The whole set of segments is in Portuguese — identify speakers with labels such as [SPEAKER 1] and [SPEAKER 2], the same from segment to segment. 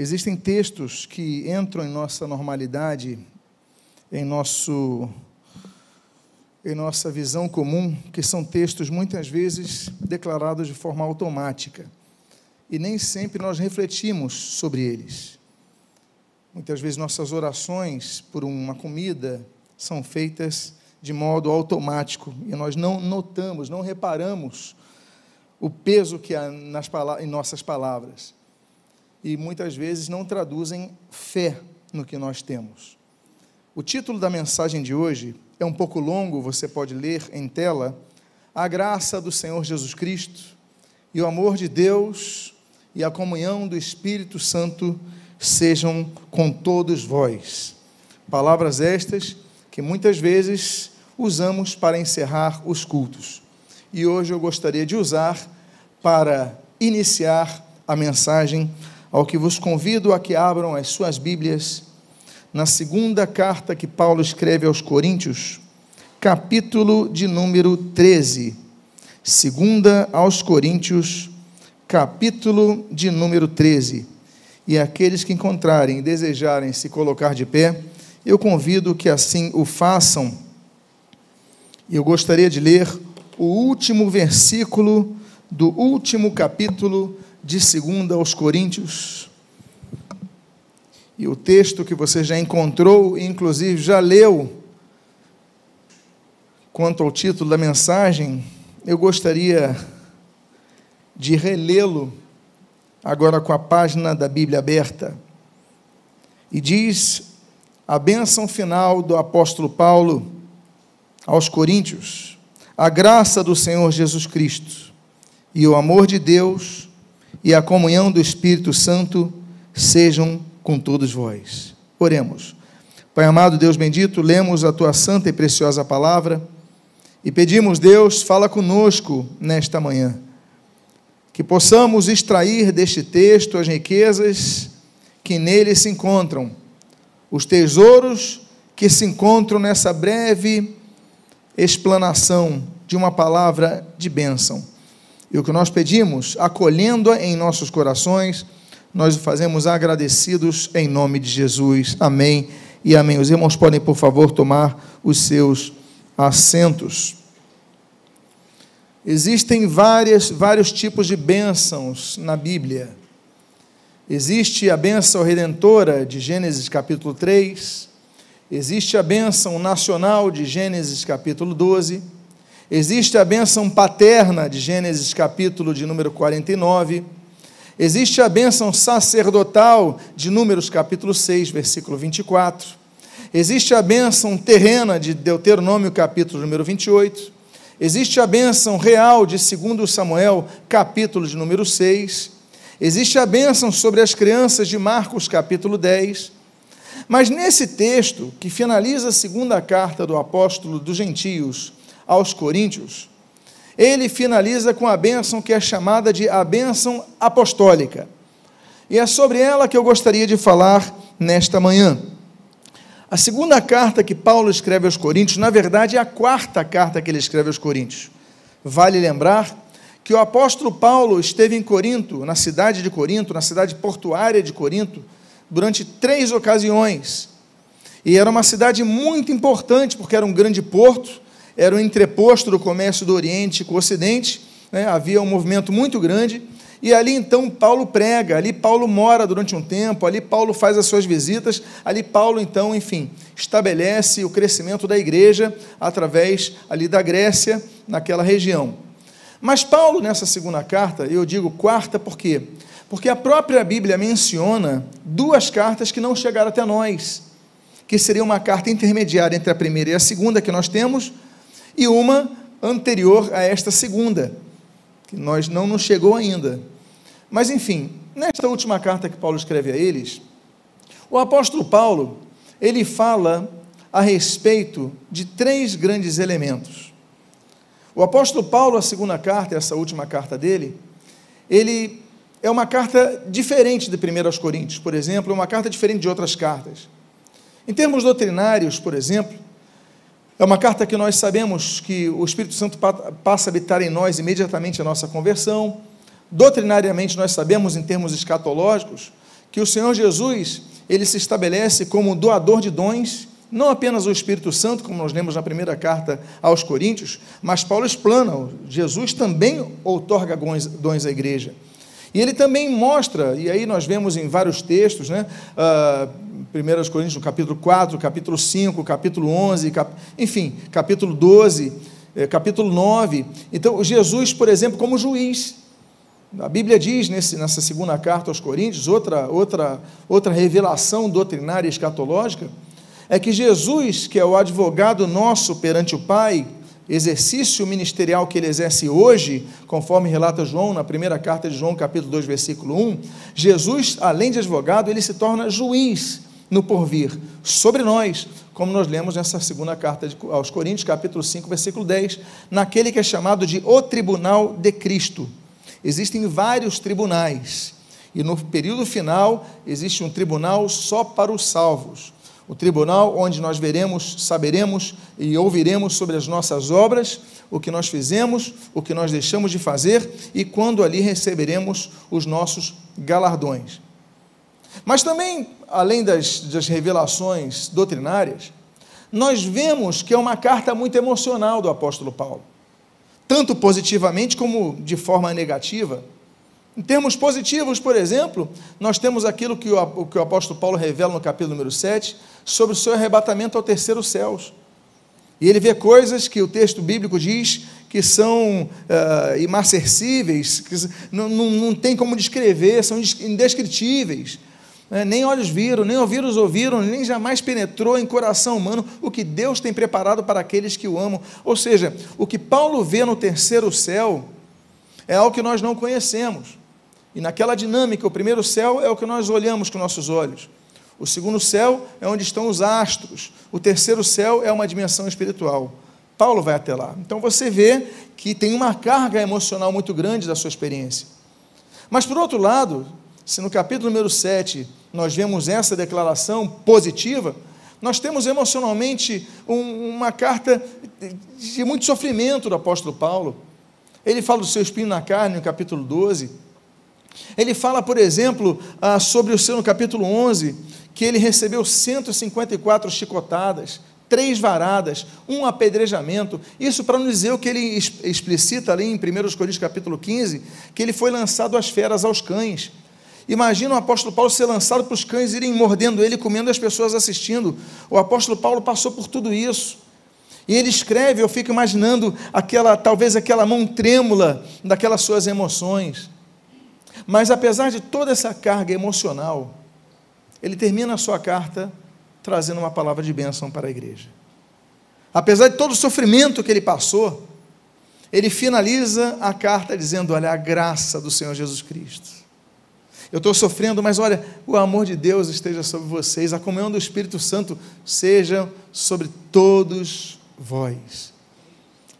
[SPEAKER 1] Existem textos que entram em nossa normalidade, em, nosso, em nossa visão comum, que são textos muitas vezes declarados de forma automática. E nem sempre nós refletimos sobre eles. Muitas vezes nossas orações por uma comida são feitas de modo automático e nós não notamos, não reparamos o peso que há nas, em nossas palavras e muitas vezes não traduzem fé no que nós temos. O título da mensagem de hoje é um pouco longo, você pode ler em tela. A graça do Senhor Jesus Cristo e o amor de Deus e a comunhão do Espírito Santo sejam com todos vós. Palavras estas que muitas vezes usamos para encerrar os cultos. E hoje eu gostaria de usar para iniciar a mensagem ao que vos convido a que abram as suas Bíblias na segunda carta que Paulo escreve aos Coríntios, capítulo de número 13. Segunda aos Coríntios, capítulo de número 13. E aqueles que encontrarem e desejarem se colocar de pé, eu convido que assim o façam. Eu gostaria de ler o último versículo do último capítulo de 2 aos Coríntios. E o texto que você já encontrou, inclusive já leu, quanto ao título da mensagem, eu gostaria de relê-lo agora com a página da Bíblia aberta. E diz a bênção final do apóstolo Paulo aos Coríntios: a graça do Senhor Jesus Cristo e o amor de Deus e a comunhão do Espírito Santo sejam com todos vós. Oremos. Pai amado, Deus bendito, lemos a tua santa e preciosa palavra e pedimos, Deus, fala conosco nesta manhã. Que possamos extrair deste texto as riquezas que nele se encontram, os tesouros que se encontram nessa breve explanação de uma palavra de bênção. E o que nós pedimos, acolhendo-a em nossos corações, nós o fazemos agradecidos em nome de Jesus. Amém e amém. Os irmãos podem, por favor, tomar os seus assentos. Existem várias, vários tipos de bênçãos na Bíblia. Existe a bênção redentora de Gênesis capítulo 3, existe a bênção nacional de Gênesis capítulo 12 Existe a bênção paterna de Gênesis capítulo de número 49. Existe a bênção sacerdotal de Números capítulo 6, versículo 24. Existe a bênção terrena de Deuteronômio capítulo número 28. Existe a bênção real de 2 Samuel capítulo de número 6. Existe a bênção sobre as crianças de Marcos capítulo 10. Mas nesse texto, que finaliza a segunda carta do apóstolo dos gentios, aos Coríntios, ele finaliza com a bênção que é chamada de a bênção apostólica. E é sobre ela que eu gostaria de falar nesta manhã. A segunda carta que Paulo escreve aos Coríntios, na verdade, é a quarta carta que ele escreve aos Coríntios. Vale lembrar que o apóstolo Paulo esteve em Corinto, na cidade de Corinto, na cidade portuária de Corinto, durante três ocasiões. E era uma cidade muito importante, porque era um grande porto, era o entreposto do comércio do Oriente com o Ocidente, né? havia um movimento muito grande, e ali então Paulo prega, ali Paulo mora durante um tempo, ali Paulo faz as suas visitas, ali Paulo então, enfim, estabelece o crescimento da igreja através ali da Grécia, naquela região. Mas Paulo, nessa segunda carta, eu digo quarta por quê? Porque a própria Bíblia menciona duas cartas que não chegaram até nós, que seria uma carta intermediária entre a primeira e a segunda que nós temos, e uma anterior a esta segunda, que nós não nos chegou ainda. Mas enfim, nesta última carta que Paulo escreve a eles, o apóstolo Paulo, ele fala a respeito de três grandes elementos. O apóstolo Paulo, a segunda carta, essa última carta dele, ele é uma carta diferente de 1 aos Coríntios, por exemplo, é uma carta diferente de outras cartas. Em termos doutrinários, por exemplo, é uma carta que nós sabemos que o Espírito Santo passa a habitar em nós imediatamente a nossa conversão. Doutrinariamente, nós sabemos, em termos escatológicos, que o Senhor Jesus, ele se estabelece como doador de dons, não apenas o Espírito Santo, como nós lemos na primeira carta aos Coríntios, mas Paulo explana, Jesus também outorga dons à igreja. E ele também mostra, e aí nós vemos em vários textos, né? Uh, 1 Coríntios, no capítulo 4, capítulo 5, capítulo 11, cap... enfim, capítulo 12, eh, capítulo 9. Então, Jesus, por exemplo, como juiz. A Bíblia diz nesse, nessa segunda carta aos Coríntios, outra, outra, outra revelação doutrinária escatológica, é que Jesus, que é o advogado nosso perante o Pai, exercício ministerial que ele exerce hoje, conforme relata João na primeira carta de João, capítulo 2, versículo 1, Jesus, além de advogado, ele se torna juiz no porvir sobre nós, como nós lemos nessa segunda carta aos Coríntios, capítulo 5, versículo 10, naquele que é chamado de o tribunal de Cristo. Existem vários tribunais, e no período final existe um tribunal só para os salvos o tribunal onde nós veremos, saberemos e ouviremos sobre as nossas obras, o que nós fizemos, o que nós deixamos de fazer e quando ali receberemos os nossos galardões. Mas também, além das, das revelações doutrinárias, nós vemos que é uma carta muito emocional do apóstolo Paulo, tanto positivamente como de forma negativa. Em termos positivos, por exemplo, nós temos aquilo que o, que o apóstolo Paulo revela no capítulo número 7, sobre o seu arrebatamento ao terceiro céus. E ele vê coisas que o texto bíblico diz que são uh, imarcessíveis, que não, não, não tem como descrever, são indescritíveis. Né? Nem olhos viram, nem ouvidos ouviram, nem jamais penetrou em coração humano o que Deus tem preparado para aqueles que o amam. Ou seja, o que Paulo vê no terceiro céu é algo que nós não conhecemos. E naquela dinâmica, o primeiro céu é o que nós olhamos com nossos olhos. O segundo céu é onde estão os astros. O terceiro céu é uma dimensão espiritual. Paulo vai até lá. Então você vê que tem uma carga emocional muito grande da sua experiência. Mas por outro lado, se no capítulo número 7 nós vemos essa declaração positiva, nós temos emocionalmente um, uma carta de muito sofrimento do apóstolo Paulo. Ele fala do seu espinho na carne, no capítulo 12 ele fala, por exemplo, ah, sobre o seu no capítulo 11, que ele recebeu 154 chicotadas, três varadas, um apedrejamento. Isso para não dizer o que ele explicita ali em 1 Coríntios capítulo 15, que ele foi lançado às feras, aos cães. Imagina o apóstolo Paulo ser lançado para os cães irem mordendo ele, comendo as pessoas assistindo. O apóstolo Paulo passou por tudo isso. E ele escreve, eu fico imaginando aquela, talvez aquela mão trêmula daquelas suas emoções. Mas apesar de toda essa carga emocional, ele termina a sua carta trazendo uma palavra de bênção para a igreja. Apesar de todo o sofrimento que ele passou, ele finaliza a carta dizendo: Olha, a graça do Senhor Jesus Cristo. Eu estou sofrendo, mas olha, o amor de Deus esteja sobre vocês, a comunhão do Espírito Santo seja sobre todos vós.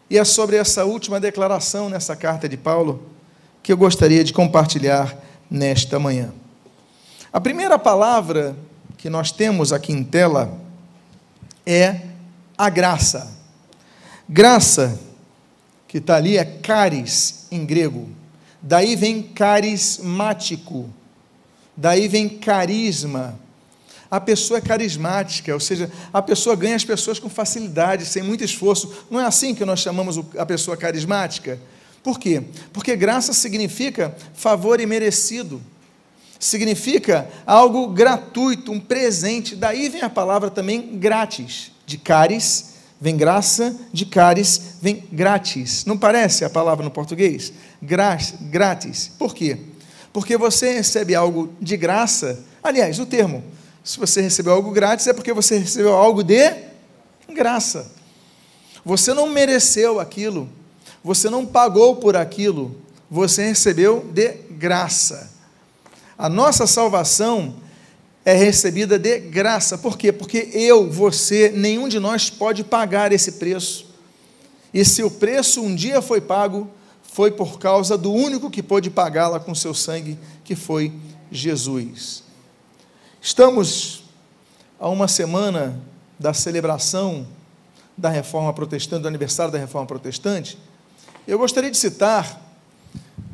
[SPEAKER 1] E é sobre essa última declaração nessa carta de Paulo que eu gostaria de compartilhar nesta manhã. A primeira palavra que nós temos aqui em tela é a graça. Graça, que está ali, é caris em grego. Daí vem carismático. Daí vem carisma. A pessoa é carismática, ou seja, a pessoa ganha as pessoas com facilidade, sem muito esforço. Não é assim que nós chamamos a pessoa carismática? Por quê? Porque graça significa favor imerecido, significa algo gratuito, um presente. Daí vem a palavra também grátis, de caris, vem graça, de caris, vem grátis. Não parece a palavra no português? Grátis. Por quê? Porque você recebe algo de graça. Aliás, o termo, se você recebeu algo grátis, é porque você recebeu algo de graça. Você não mereceu aquilo, você não pagou por aquilo, você recebeu de graça. A nossa salvação é recebida de graça. Por quê? Porque eu, você, nenhum de nós pode pagar esse preço. E se o preço um dia foi pago, foi por causa do único que pôde pagá-la com seu sangue, que foi Jesus. Estamos a uma semana da celebração da Reforma Protestante, do aniversário da Reforma Protestante, eu gostaria de citar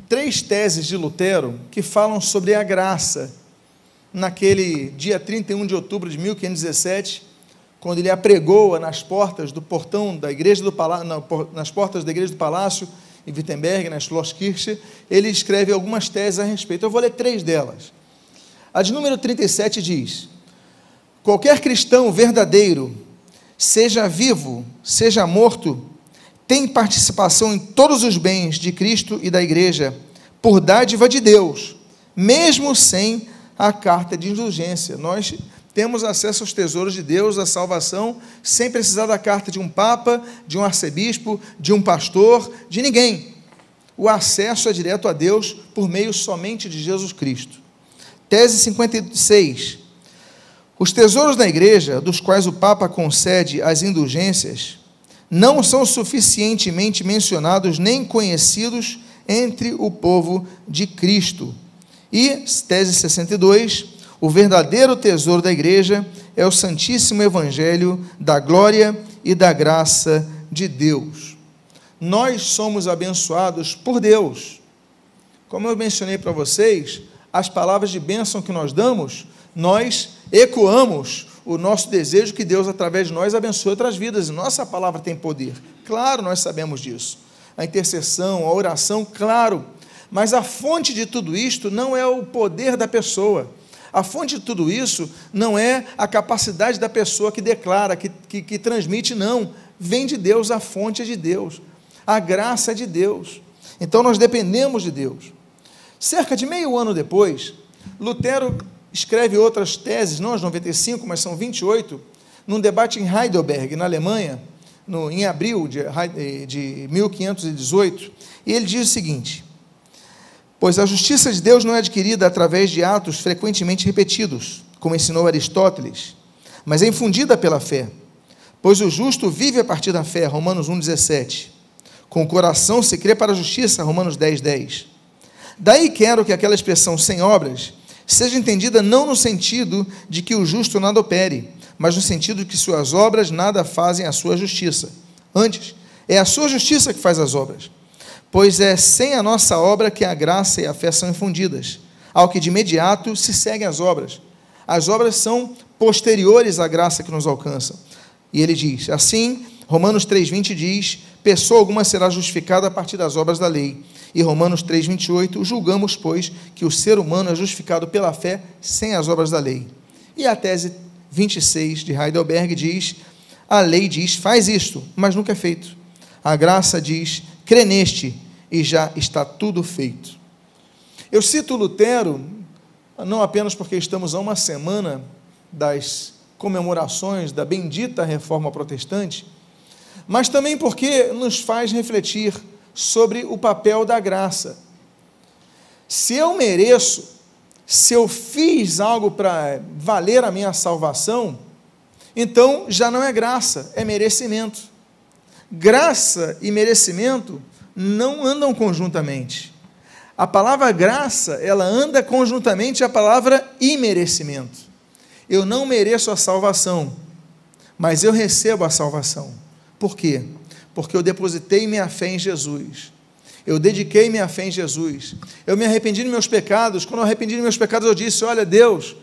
[SPEAKER 1] três teses de Lutero que falam sobre a graça naquele dia 31 de outubro de 1517, quando ele apregoa nas portas do portão da igreja do palácio, nas portas da igreja do palácio em Wittenberg, na Schlosskirche, ele escreve algumas teses a respeito. Eu vou ler três delas. A de número 37 diz: Qualquer cristão verdadeiro, seja vivo, seja morto, tem participação em todos os bens de Cristo e da igreja, por dádiva de Deus, mesmo sem a carta de indulgência. Nós temos acesso aos tesouros de Deus, à salvação, sem precisar da carta de um papa, de um arcebispo, de um pastor, de ninguém. O acesso é direto a Deus por meio somente de Jesus Cristo. Tese 56. Os tesouros da igreja, dos quais o Papa concede as indulgências, não são suficientemente mencionados nem conhecidos entre o povo de Cristo. E, tese 62, o verdadeiro tesouro da igreja é o Santíssimo Evangelho da glória e da graça de Deus. Nós somos abençoados por Deus. Como eu mencionei para vocês, as palavras de bênção que nós damos, nós ecoamos o nosso desejo que Deus, através de nós, abençoe outras vidas. Nossa palavra tem poder. Claro, nós sabemos disso. A intercessão, a oração, claro. Mas a fonte de tudo isto não é o poder da pessoa. A fonte de tudo isso não é a capacidade da pessoa que declara, que, que, que transmite, não. Vem de Deus, a fonte é de Deus. A graça é de Deus. Então nós dependemos de Deus. Cerca de meio ano depois, Lutero escreve outras teses, não as 95, mas são 28, num debate em Heidelberg, na Alemanha, no, em abril de, de 1518, e ele diz o seguinte: Pois a justiça de Deus não é adquirida através de atos frequentemente repetidos, como ensinou Aristóteles, mas é infundida pela fé. Pois o justo vive a partir da fé, Romanos 1,17. Com o coração se crê para a justiça, Romanos 10,10. 10. Daí quero que aquela expressão sem obras seja entendida não no sentido de que o justo nada opere, mas no sentido de que suas obras nada fazem a sua justiça. Antes, é a sua justiça que faz as obras. Pois é sem a nossa obra que a graça e a fé são infundidas, ao que de imediato se seguem as obras. As obras são posteriores à graça que nos alcança. E ele diz: assim, Romanos 3,20 diz: pessoa alguma será justificada a partir das obras da lei e Romanos 3,28, julgamos, pois, que o ser humano é justificado pela fé sem as obras da lei. E a tese 26 de Heidelberg diz: a lei diz, faz isto, mas nunca é feito. A graça diz, crê neste, e já está tudo feito. Eu cito Lutero, não apenas porque estamos a uma semana das comemorações da bendita reforma protestante, mas também porque nos faz refletir sobre o papel da graça. Se eu mereço, se eu fiz algo para valer a minha salvação, então já não é graça, é merecimento. Graça e merecimento não andam conjuntamente. A palavra graça, ela anda conjuntamente à palavra imerecimento. Eu não mereço a salvação, mas eu recebo a salvação. Por quê? porque eu depositei minha fé em Jesus. Eu dediquei minha fé em Jesus. Eu me arrependi dos meus pecados. Quando eu arrependi dos meus pecados, eu disse: Olha, Deus,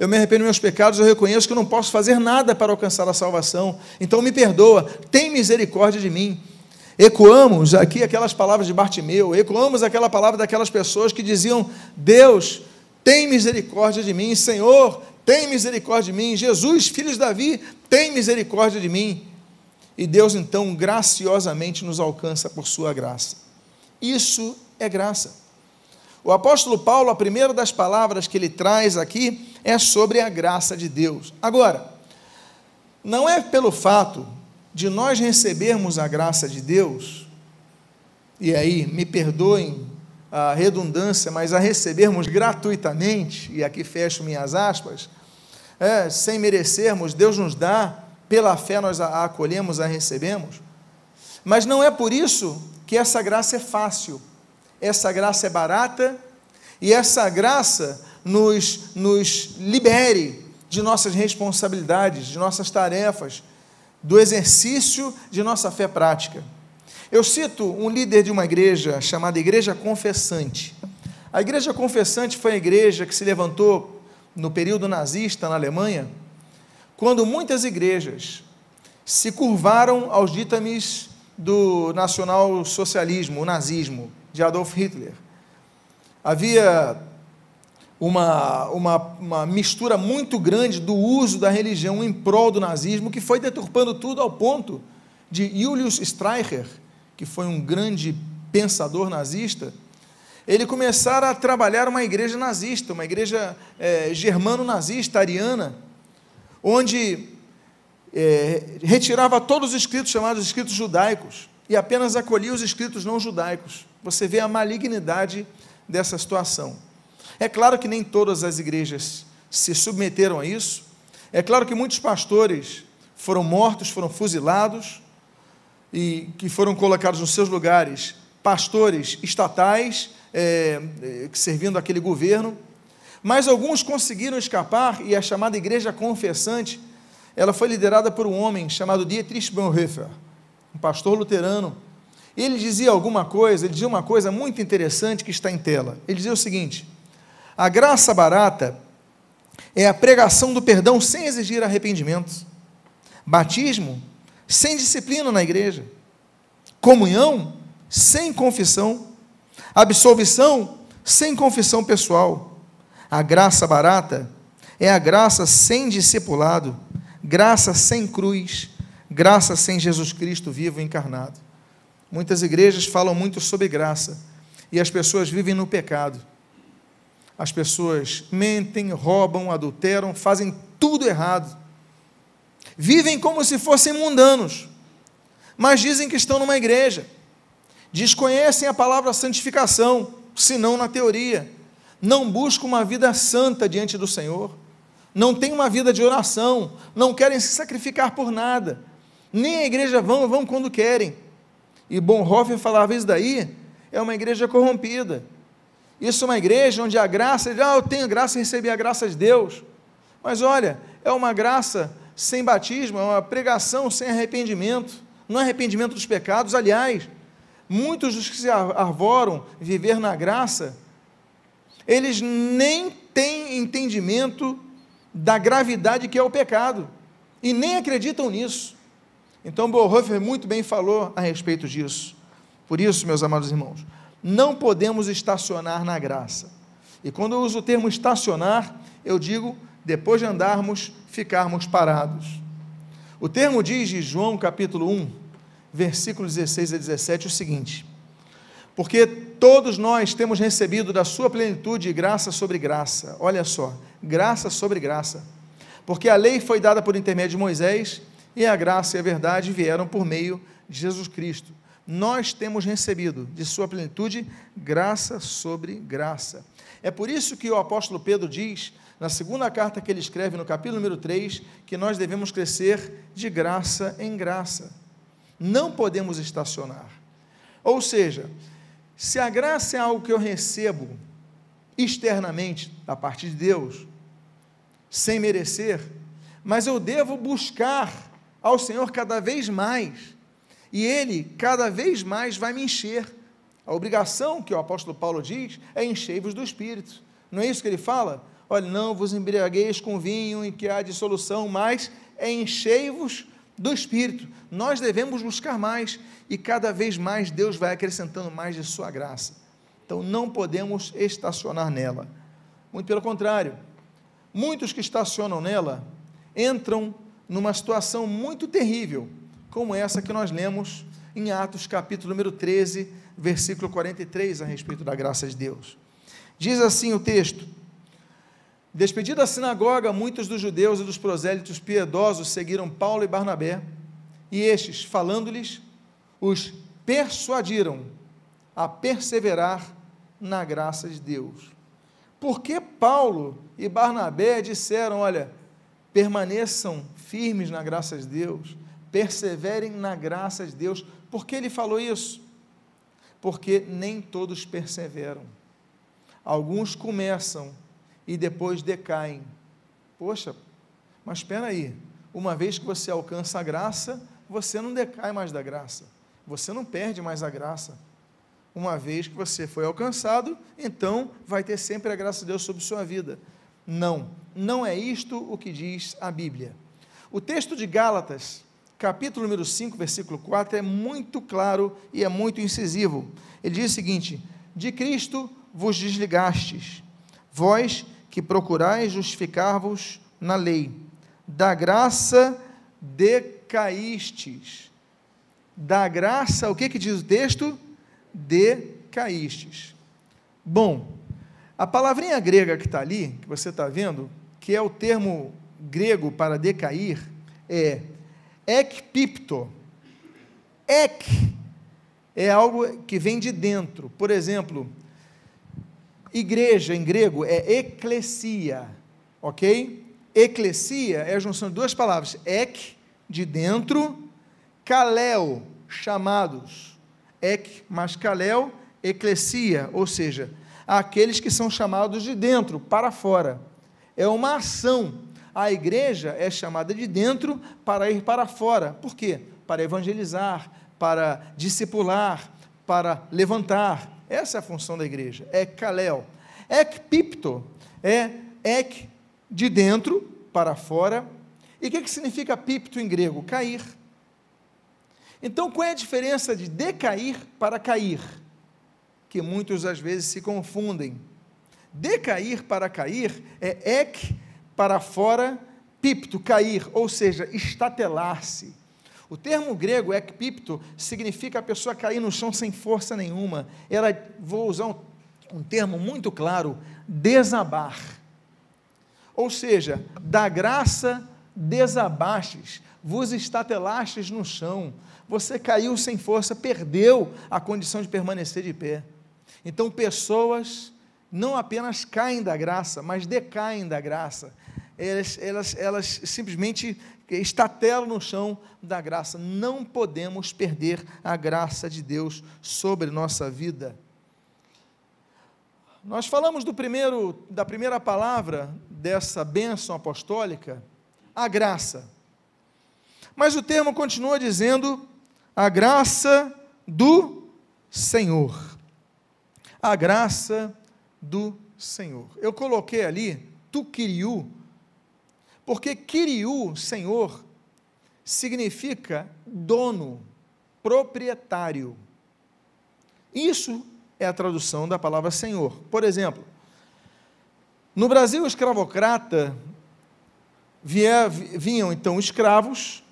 [SPEAKER 1] eu me arrependo dos meus pecados, eu reconheço que eu não posso fazer nada para alcançar a salvação. Então me perdoa, tem misericórdia de mim. Ecoamos aqui aquelas palavras de Bartimeu, ecoamos aquela palavra daquelas pessoas que diziam: Deus, tem misericórdia de mim, Senhor, tem misericórdia de mim, Jesus, filho de Davi, tem misericórdia de mim e Deus então graciosamente nos alcança por sua graça. Isso é graça. O apóstolo Paulo, a primeira das palavras que ele traz aqui é sobre a graça de Deus. Agora, não é pelo fato de nós recebermos a graça de Deus, e aí me perdoem a redundância, mas a recebermos gratuitamente, e aqui fecho minhas aspas, é, sem merecermos, Deus nos dá pela fé nós a acolhemos, a recebemos. Mas não é por isso que essa graça é fácil, essa graça é barata e essa graça nos, nos libere de nossas responsabilidades, de nossas tarefas, do exercício de nossa fé prática. Eu cito um líder de uma igreja chamada Igreja Confessante. A Igreja Confessante foi a igreja que se levantou no período nazista na Alemanha, quando muitas igrejas se curvaram aos ditames do nacional-socialismo, o nazismo, de Adolf Hitler. Havia uma, uma, uma mistura muito grande do uso da religião em prol do nazismo, que foi deturpando tudo ao ponto de Julius Streicher, que foi um grande pensador nazista, ele começar a trabalhar uma igreja nazista, uma igreja é, germano-nazista, ariana, onde é, retirava todos os escritos chamados escritos judaicos e apenas acolhia os escritos não judaicos. Você vê a malignidade dessa situação. É claro que nem todas as igrejas se submeteram a isso. É claro que muitos pastores foram mortos, foram fuzilados e que foram colocados nos seus lugares pastores estatais é, servindo aquele governo. Mas alguns conseguiram escapar e a chamada igreja confessante ela foi liderada por um homem chamado Dietrich Bonhoeffer, um pastor luterano. Ele dizia alguma coisa, ele dizia uma coisa muito interessante que está em tela. Ele dizia o seguinte: a graça barata é a pregação do perdão sem exigir arrependimento, batismo sem disciplina na igreja, comunhão sem confissão, absolvição sem confissão pessoal. A graça barata é a graça sem discipulado graça sem cruz, graça sem Jesus Cristo vivo e encarnado. Muitas igrejas falam muito sobre graça e as pessoas vivem no pecado. As pessoas mentem, roubam, adulteram, fazem tudo errado. Vivem como se fossem mundanos, mas dizem que estão numa igreja. Desconhecem a palavra santificação, senão na teoria. Não buscam uma vida santa diante do Senhor não têm uma vida de oração, não querem se sacrificar por nada, nem a igreja vão, vão quando querem. E Bonhoeffer falava isso daí, é uma igreja corrompida. Isso é uma igreja onde a graça, ah, eu tenho graça e recebi a graça de Deus. Mas olha, é uma graça sem batismo, é uma pregação sem arrependimento, não é arrependimento dos pecados. Aliás, muitos dos que se arvoram viver na graça, eles nem têm entendimento da gravidade que é o pecado e nem acreditam nisso. Então, Bonhoeffer muito bem falou a respeito disso. Por isso, meus amados irmãos, não podemos estacionar na graça. E quando eu uso o termo estacionar, eu digo depois de andarmos, ficarmos parados. O termo diz de João capítulo 1, versículos 16 a 17 o seguinte: Porque todos nós temos recebido da sua plenitude graça sobre graça. Olha só, graça sobre graça. Porque a lei foi dada por intermédio de Moisés e a graça e a verdade vieram por meio de Jesus Cristo. Nós temos recebido de sua plenitude graça sobre graça. É por isso que o apóstolo Pedro diz, na segunda carta que ele escreve, no capítulo número 3, que nós devemos crescer de graça em graça. Não podemos estacionar. Ou seja, se a graça é algo que eu recebo externamente da parte de Deus, sem merecer, mas eu devo buscar ao Senhor cada vez mais, e Ele cada vez mais vai me encher. A obrigação que o apóstolo Paulo diz é encher-vos do Espírito. Não é isso que ele fala? Olha, não vos embriagueis com vinho em que há dissolução, mas é enchei-vos do Espírito. Nós devemos buscar mais e cada vez mais Deus vai acrescentando mais de Sua graça. Então não podemos estacionar nela. Muito pelo contrário, Muitos que estacionam nela entram numa situação muito terrível, como essa que nós lemos em Atos capítulo número 13, versículo 43, a respeito da graça de Deus. Diz assim o texto: Despedida a sinagoga, muitos dos judeus e dos prosélitos piedosos seguiram Paulo e Barnabé, e estes, falando-lhes, os persuadiram a perseverar na graça de Deus. Por que Paulo e Barnabé disseram: olha, permaneçam firmes na graça de Deus, perseverem na graça de Deus. Por que ele falou isso? Porque nem todos perseveram. Alguns começam e depois decaem. Poxa, mas espera aí, uma vez que você alcança a graça, você não decai mais da graça, você não perde mais a graça uma vez que você foi alcançado, então vai ter sempre a graça de Deus sobre sua vida. Não, não é isto o que diz a Bíblia. O texto de Gálatas, capítulo número 5, versículo 4, é muito claro e é muito incisivo. Ele diz o seguinte: De Cristo vos desligastes, vós que procurais justificar-vos na lei, da graça decaístes. Da graça, o que, que diz o texto? Decaístes. Bom, a palavrinha grega que está ali, que você está vendo, que é o termo grego para decair, é ekpipto. Ek é algo que vem de dentro. Por exemplo, igreja em grego é eclesia, ok? Eclesia é a junção de duas palavras, ek, de dentro, kalel, chamados. Ek mais kalel, eclesia, ou seja, aqueles que são chamados de dentro para fora. É uma ação. A igreja é chamada de dentro para ir para fora. Por quê? Para evangelizar, para discipular, para levantar. Essa é a função da igreja. É kalel. Ekpipto é ek de dentro para fora. E o que, que significa pipto em grego? Cair. Então, qual é a diferença de decair para cair? que muitos às vezes se confundem. Decair para cair é ek para fora, pipto, cair, ou seja, estatelar-se. O termo grego ekpipto significa a pessoa cair no chão sem força nenhuma. Ela, vou usar um, um termo muito claro, desabar. Ou seja, da graça desabastes, vos estatelastes no chão, você caiu sem força, perdeu a condição de permanecer de pé. Então, pessoas não apenas caem da graça, mas decaem da graça. Elas, elas, elas simplesmente estatelam no chão da graça. Não podemos perder a graça de Deus sobre nossa vida. Nós falamos do primeiro, da primeira palavra dessa bênção apostólica, a graça. Mas o termo continua dizendo a graça do Senhor a graça do Senhor. Eu coloquei ali tu Kiriu, porque Kiriu, Senhor, significa dono, proprietário. Isso é a tradução da palavra Senhor. Por exemplo, no Brasil escravocrata, vinham então escravos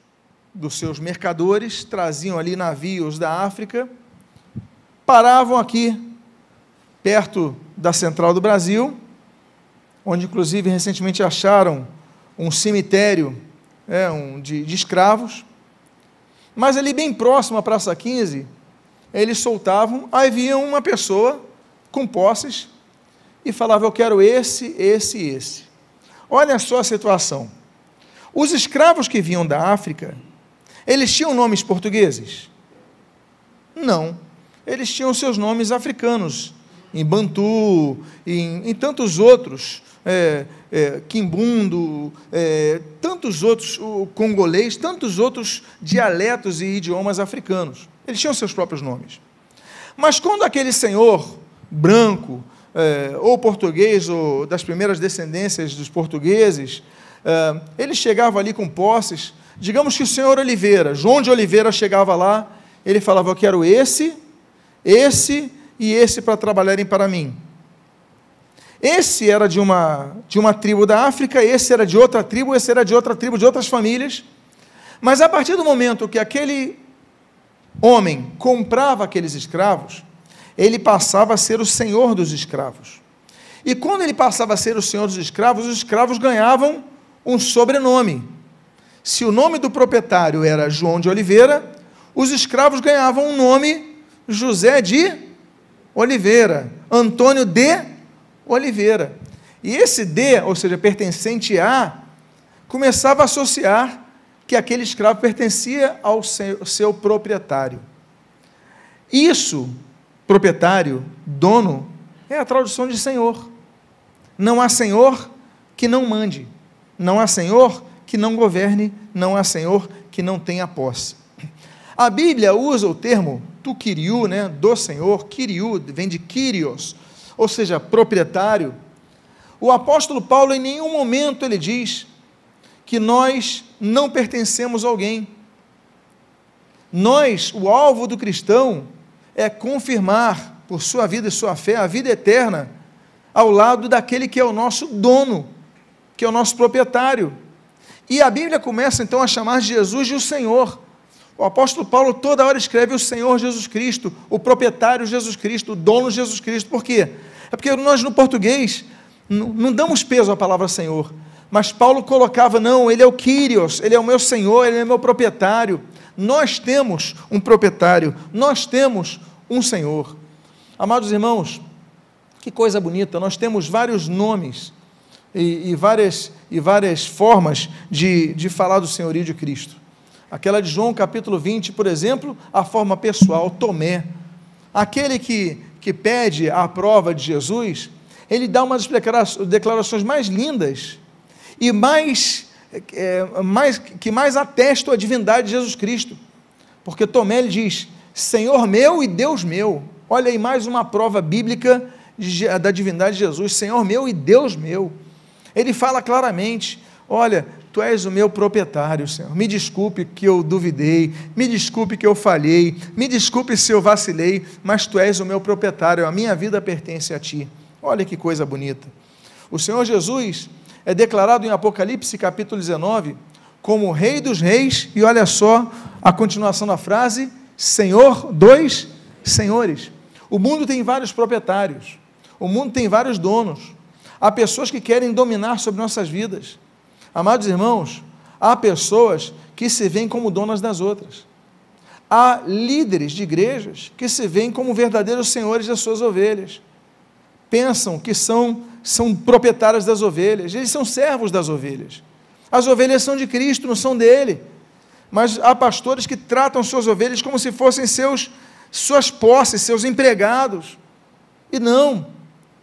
[SPEAKER 1] dos seus mercadores, traziam ali navios da África, paravam aqui perto da central do Brasil, onde inclusive recentemente acharam um cemitério é, um, de, de escravos. Mas ali bem próximo à Praça 15, eles soltavam, aí vinha uma pessoa com posses e falava: Eu quero esse, esse e esse. Olha só a situação. Os escravos que vinham da África, eles tinham nomes portugueses? Não. Eles tinham seus nomes africanos, em Bantu, em, em tantos outros, é, é, Quimbundo, é, tantos outros, o congolês, tantos outros dialetos e idiomas africanos. Eles tinham seus próprios nomes. Mas quando aquele senhor branco, é, ou português, ou das primeiras descendências dos portugueses, é, ele chegava ali com posses, digamos que o senhor Oliveira, João de Oliveira chegava lá, ele falava, eu quero esse, esse e esse para trabalharem para mim. Esse era de uma, de uma tribo da África, esse era de outra tribo, esse era de outra tribo, de outras famílias. Mas a partir do momento que aquele homem comprava aqueles escravos, ele passava a ser o senhor dos escravos. E quando ele passava a ser o senhor dos escravos, os escravos ganhavam um sobrenome. Se o nome do proprietário era João de Oliveira, os escravos ganhavam um nome José de Oliveira, Antônio de Oliveira. E esse de, ou seja, pertencente a, começava a associar que aquele escravo pertencia ao seu, seu proprietário. Isso, proprietário, dono, é a tradução de senhor. Não há senhor que não mande, não há senhor que não governe, não há senhor que não tenha posse. A Bíblia usa o termo tu né, do Senhor, Kiriu vem de Kyrios, ou seja, proprietário. O apóstolo Paulo, em nenhum momento, ele diz que nós não pertencemos a alguém. Nós, o alvo do cristão, é confirmar, por sua vida e sua fé, a vida eterna, ao lado daquele que é o nosso dono, que é o nosso proprietário. E a Bíblia começa então a chamar Jesus de o Senhor. O apóstolo Paulo toda hora escreve o Senhor Jesus Cristo, o proprietário Jesus Cristo, o dono Jesus Cristo. Por quê? É porque nós no português não damos peso à palavra Senhor. Mas Paulo colocava, não, ele é o Kyrios, ele é o meu Senhor, ele é meu proprietário. Nós temos um proprietário, nós temos um Senhor. Amados irmãos, que coisa bonita, nós temos vários nomes e, e várias, e várias formas de, de falar do senhorio de Cristo. Aquela de João capítulo 20, por exemplo, a forma pessoal, Tomé. Aquele que, que pede a prova de Jesus, ele dá umas declarações mais lindas e mais, é, mais que mais atestam a divindade de Jesus Cristo. Porque Tomé ele diz: Senhor meu e Deus meu. Olha aí mais uma prova bíblica da divindade de Jesus, Senhor meu e Deus meu. Ele fala claramente: Olha, tu és o meu proprietário, Senhor. Me desculpe que eu duvidei, me desculpe que eu falhei, me desculpe se eu vacilei, mas tu és o meu proprietário, a minha vida pertence a ti. Olha que coisa bonita. O Senhor Jesus é declarado em Apocalipse capítulo 19 como Rei dos Reis, e olha só a continuação da frase: Senhor dos Senhores. O mundo tem vários proprietários, o mundo tem vários donos. Há pessoas que querem dominar sobre nossas vidas. Amados irmãos, há pessoas que se veem como donas das outras. Há líderes de igrejas que se veem como verdadeiros senhores das suas ovelhas. Pensam que são, são proprietários das ovelhas, eles são servos das ovelhas. As ovelhas são de Cristo, não são dele. Mas há pastores que tratam suas ovelhas como se fossem seus, suas posses, seus empregados. E não,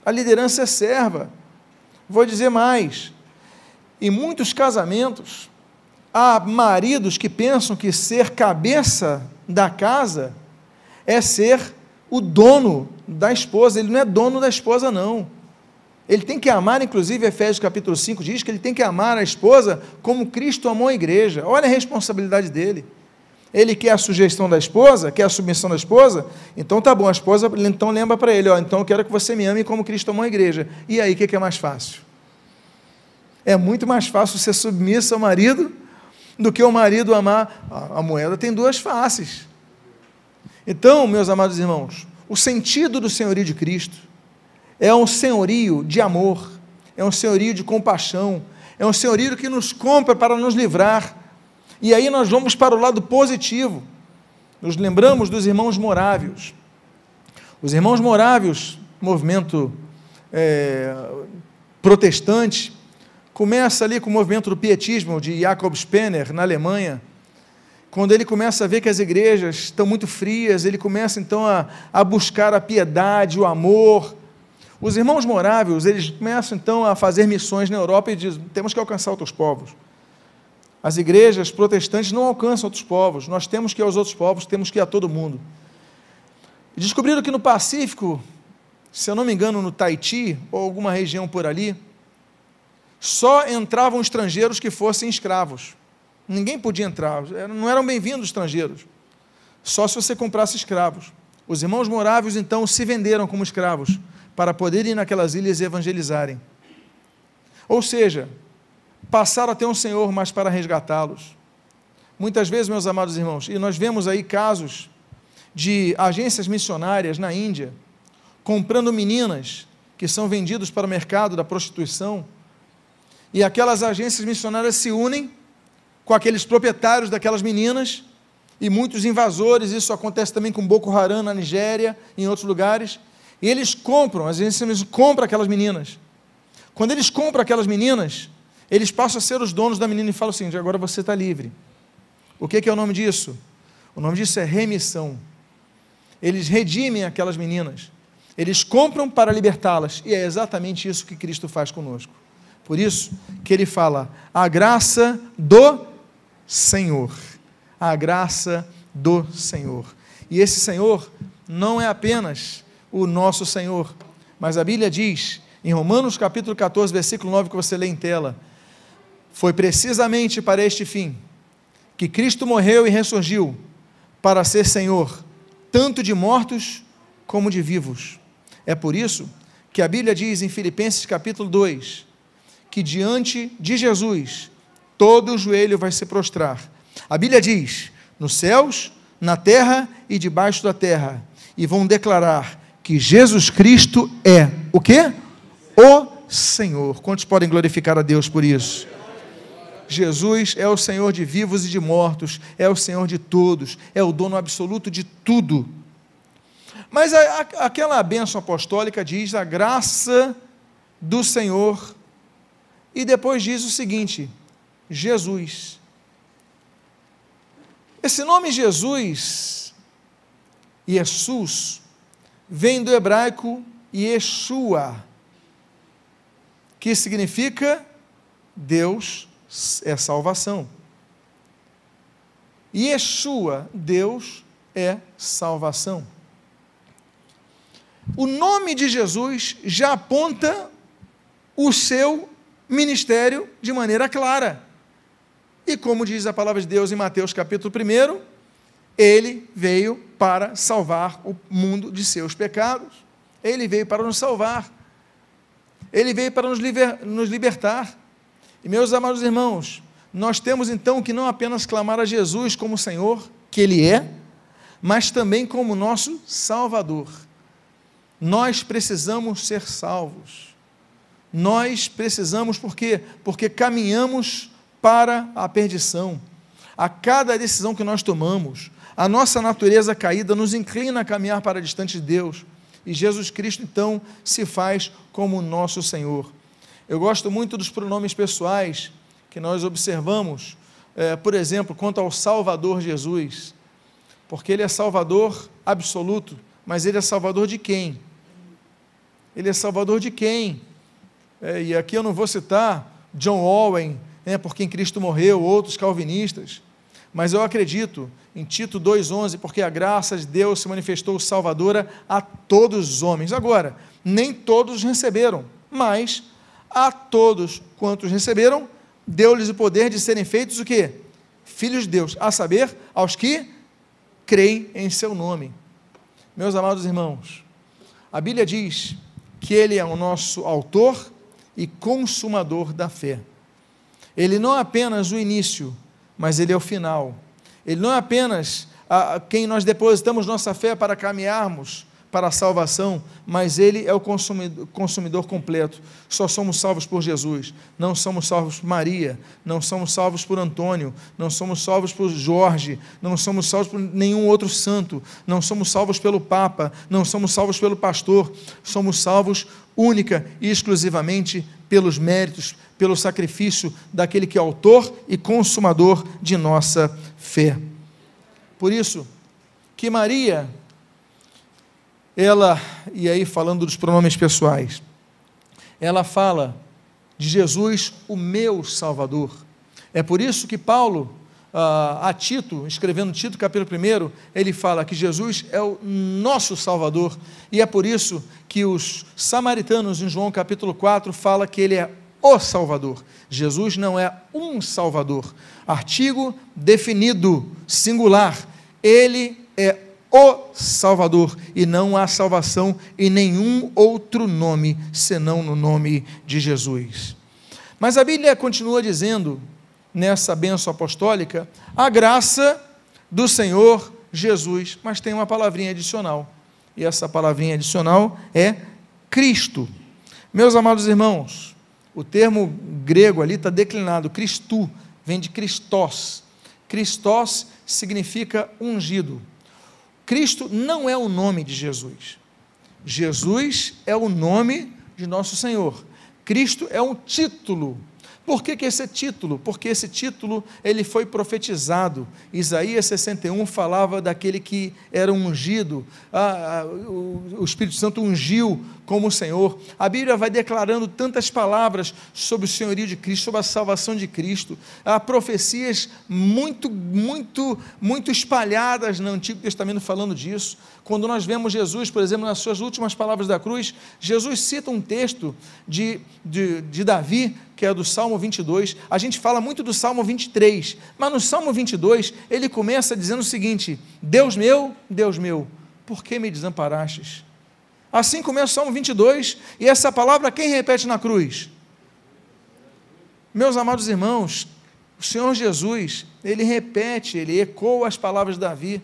[SPEAKER 1] a liderança é serva. Vou dizer mais: em muitos casamentos, há maridos que pensam que ser cabeça da casa é ser o dono da esposa. Ele não é dono da esposa, não. Ele tem que amar, inclusive, Efésios capítulo 5 diz que ele tem que amar a esposa como Cristo amou a igreja. Olha a responsabilidade dele. Ele quer a sugestão da esposa, quer a submissão da esposa, então tá bom, a esposa então lembra para ele, ó, então eu quero que você me ame como Cristo amou a igreja. E aí, o que, que é mais fácil? É muito mais fácil ser submissa ao marido do que o marido amar. A, moeda tem duas faces. Então, meus amados irmãos, o sentido do senhorio de Cristo é um senhorio de amor, é um senhorio de compaixão, é um senhorio que nos compra para nos livrar. E aí nós vamos para o lado positivo. Nos lembramos dos irmãos morávios. Os irmãos morávios, movimento é, protestante, Começa ali com o movimento do pietismo de Jacob Spener, na Alemanha. Quando ele começa a ver que as igrejas estão muito frias, ele começa então a, a buscar a piedade, o amor. Os irmãos moráveis, eles começam então a fazer missões na Europa e dizem: temos que alcançar outros povos. As igrejas protestantes não alcançam outros povos, nós temos que ir aos outros povos, temos que ir a todo mundo. descobriram que no Pacífico, se eu não me engano, no Tahiti, ou alguma região por ali, só entravam estrangeiros que fossem escravos. Ninguém podia entrar, não eram bem-vindos estrangeiros. Só se você comprasse escravos. Os irmãos moráveis então se venderam como escravos para poderem ir naquelas ilhas e evangelizarem. Ou seja, passaram a ter um Senhor, mas para resgatá-los. Muitas vezes, meus amados irmãos, e nós vemos aí casos de agências missionárias na Índia comprando meninas que são vendidas para o mercado da prostituição e aquelas agências missionárias se unem com aqueles proprietários daquelas meninas e muitos invasores, isso acontece também com Boko Haram na Nigéria, em outros lugares, e eles compram, as agências compram aquelas meninas. Quando eles compram aquelas meninas, eles passam a ser os donos da menina e falam assim: agora você está livre. O que é o nome disso? O nome disso é remissão. Eles redimem aquelas meninas. Eles compram para libertá-las. E é exatamente isso que Cristo faz conosco. Por isso que ele fala: a graça do Senhor. A graça do Senhor. E esse Senhor não é apenas o nosso Senhor, mas a Bíblia diz Em Romanos capítulo 14, versículo 9, que você lê em tela, foi precisamente para este fim que Cristo morreu e ressurgiu para ser Senhor, tanto de mortos como de vivos. É por isso que a Bíblia diz em Filipenses capítulo 2 que diante de Jesus todo o joelho vai se prostrar. A Bíblia diz: nos céus, na terra e debaixo da terra, e vão declarar que Jesus Cristo é o quê? O Senhor. Quantos podem glorificar a Deus por isso? Jesus é o Senhor de vivos e de mortos, é o Senhor de todos, é o dono absoluto de tudo. Mas a, a, aquela bênção apostólica diz a graça do Senhor, e depois diz o seguinte: Jesus. Esse nome Jesus, Jesus, vem do hebraico Yeshua, que significa Deus é salvação. Yeshua, Deus é salvação. O nome de Jesus já aponta o seu ministério de maneira clara. E como diz a palavra de Deus em Mateus capítulo 1, ele veio para salvar o mundo de seus pecados. Ele veio para nos salvar. Ele veio para nos, liber, nos libertar. E meus amados irmãos, nós temos então que não apenas clamar a Jesus como Senhor, que Ele é, mas também como nosso Salvador. Nós precisamos ser salvos. Nós precisamos, por quê? Porque caminhamos para a perdição. A cada decisão que nós tomamos, a nossa natureza caída nos inclina a caminhar para distante de Deus. E Jesus Cristo, então, se faz como nosso Senhor. Eu gosto muito dos pronomes pessoais que nós observamos, é, por exemplo, quanto ao Salvador Jesus, porque ele é Salvador absoluto, mas ele é Salvador de quem? Ele é Salvador de quem? É, e aqui eu não vou citar John Owen, né, por quem Cristo morreu, outros calvinistas, mas eu acredito em Tito 2,11, porque a graça de Deus se manifestou salvadora a todos os homens. Agora, nem todos receberam, mas a todos quantos receberam, deu-lhes o poder de serem feitos o quê? Filhos de Deus, a saber, aos que creem em seu nome. Meus amados irmãos, a Bíblia diz que ele é o nosso autor e consumador da fé. Ele não é apenas o início, mas ele é o final. Ele não é apenas a, quem nós depositamos nossa fé para caminharmos para a salvação, mas Ele é o consumidor, consumidor, completo. Só somos salvos por Jesus, não somos salvos por Maria, não somos salvos por Antônio, não somos salvos por Jorge, não somos salvos por nenhum outro santo, não somos salvos pelo Papa, não somos salvos pelo pastor, somos salvos única e exclusivamente pelos méritos, pelo sacrifício daquele que é autor e consumador de nossa fé. Por isso, que Maria ela, e aí falando dos pronomes pessoais, ela fala de Jesus, o meu Salvador. É por isso que Paulo, a Tito, escrevendo Tito capítulo 1, ele fala que Jesus é o nosso Salvador, e é por isso que os samaritanos, em João capítulo 4, fala que ele é o Salvador. Jesus não é um Salvador. Artigo definido, singular. Ele é o Salvador, e não há salvação em nenhum outro nome senão no nome de Jesus. Mas a Bíblia continua dizendo, nessa bênção apostólica, a graça do Senhor Jesus, mas tem uma palavrinha adicional, e essa palavrinha adicional é Cristo. Meus amados irmãos, o termo grego ali está declinado, Cristo, vem de Christos. Christos significa ungido. Cristo não é o nome de Jesus. Jesus é o nome de nosso Senhor. Cristo é um título Por que, que esse título? Porque esse título ele foi profetizado. Isaías 61 falava daquele que era ungido, ah, ah, o, o Espírito Santo ungiu como o Senhor. A Bíblia vai declarando tantas palavras sobre o senhorio de Cristo, sobre a salvação de Cristo. Há profecias muito, muito, muito espalhadas no Antigo Testamento falando disso. Quando nós vemos Jesus, por exemplo, nas suas últimas palavras da cruz, Jesus cita um texto de, de, de Davi, que é do Salmo 22. A gente fala muito do Salmo 23, mas no Salmo 22 ele começa dizendo o seguinte: Deus meu, Deus meu, por que me desamparastes? Assim começa o Salmo 22, e essa palavra quem repete na cruz? Meus amados irmãos, o Senhor Jesus, ele repete, ele ecoa as palavras de Davi,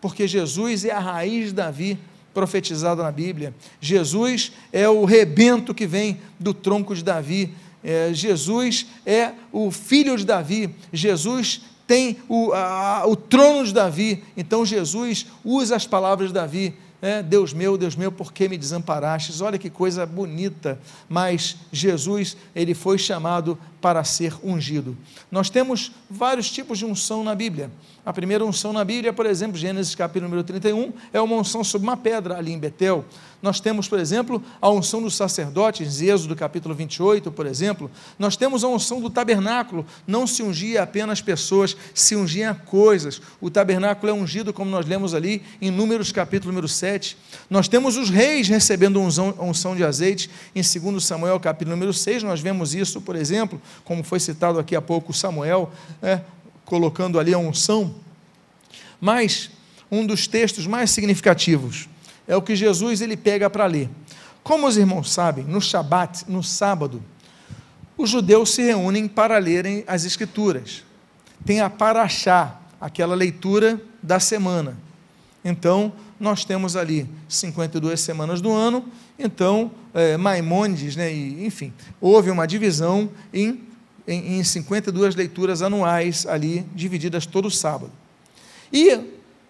[SPEAKER 1] porque Jesus é a raiz de Davi profetizada na Bíblia. Jesus é o rebento que vem do tronco de Davi. É, Jesus é o filho de Davi. Jesus tem o, a, o trono de Davi. Então Jesus usa as palavras de Davi é, Deus meu, Deus meu, por que me desamparastes? Olha que coisa bonita. Mas Jesus, ele foi chamado para ser ungido. Nós temos vários tipos de unção na Bíblia. A primeira unção na Bíblia, por exemplo, Gênesis capítulo número 31, é uma unção sobre uma pedra ali em Betel. Nós temos, por exemplo, a unção dos sacerdotes, Êxodo capítulo 28, por exemplo. Nós temos a unção do tabernáculo, não se ungia apenas pessoas, se ungia coisas. O tabernáculo é ungido, como nós lemos ali em Números capítulo número 7. Nós temos os reis recebendo unção de azeite, em 2 Samuel capítulo número 6, nós vemos isso, por exemplo, como foi citado aqui há pouco Samuel, né, colocando ali a unção. Mas um dos textos mais significativos é o que Jesus ele pega para ler. Como os irmãos sabem, no Shabat, no sábado, os judeus se reúnem para lerem as Escrituras. Tem a Paraxá, aquela leitura da semana. Então, nós temos ali 52 semanas do ano, então, é, Maimônides, né, e, enfim, houve uma divisão em, em, em 52 leituras anuais ali, divididas todo sábado. E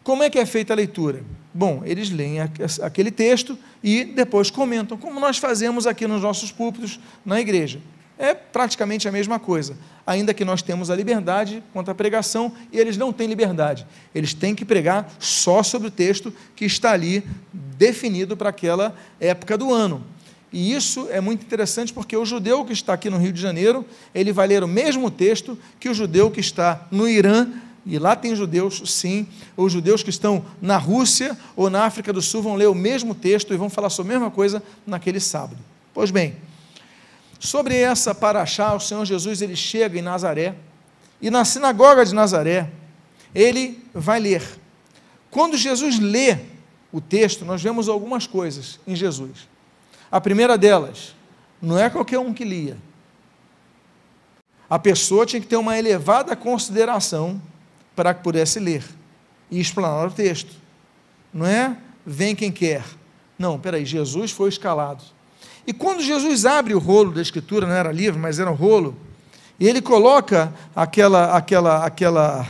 [SPEAKER 1] como é que é feita a leitura? Bom, eles leem aquele texto e depois comentam, como nós fazemos aqui nos nossos púlpitos na igreja. É praticamente a mesma coisa, ainda que nós temos a liberdade quanto à pregação e eles não têm liberdade. Eles têm que pregar só sobre o texto que está ali definido para aquela época do ano. E isso é muito interessante porque o judeu que está aqui no Rio de Janeiro, ele vai ler o mesmo texto que o judeu que está no Irã e lá tem judeus, sim. Os judeus que estão na Rússia ou na África do Sul vão ler o mesmo texto e vão falar a mesma coisa naquele sábado. Pois bem, sobre essa paraxá, o Senhor Jesus ele chega em Nazaré e na sinagoga de Nazaré ele vai ler. Quando Jesus lê o texto, nós vemos algumas coisas em Jesus. A primeira delas, não é qualquer um que lia. A pessoa tinha que ter uma elevada consideração para que pudesse ler e explanar o texto. Não é vem quem quer. Não, peraí, Jesus foi escalado. E quando Jesus abre o rolo da escritura, não era livro, mas era um rolo, e ele coloca aquela aquela aquela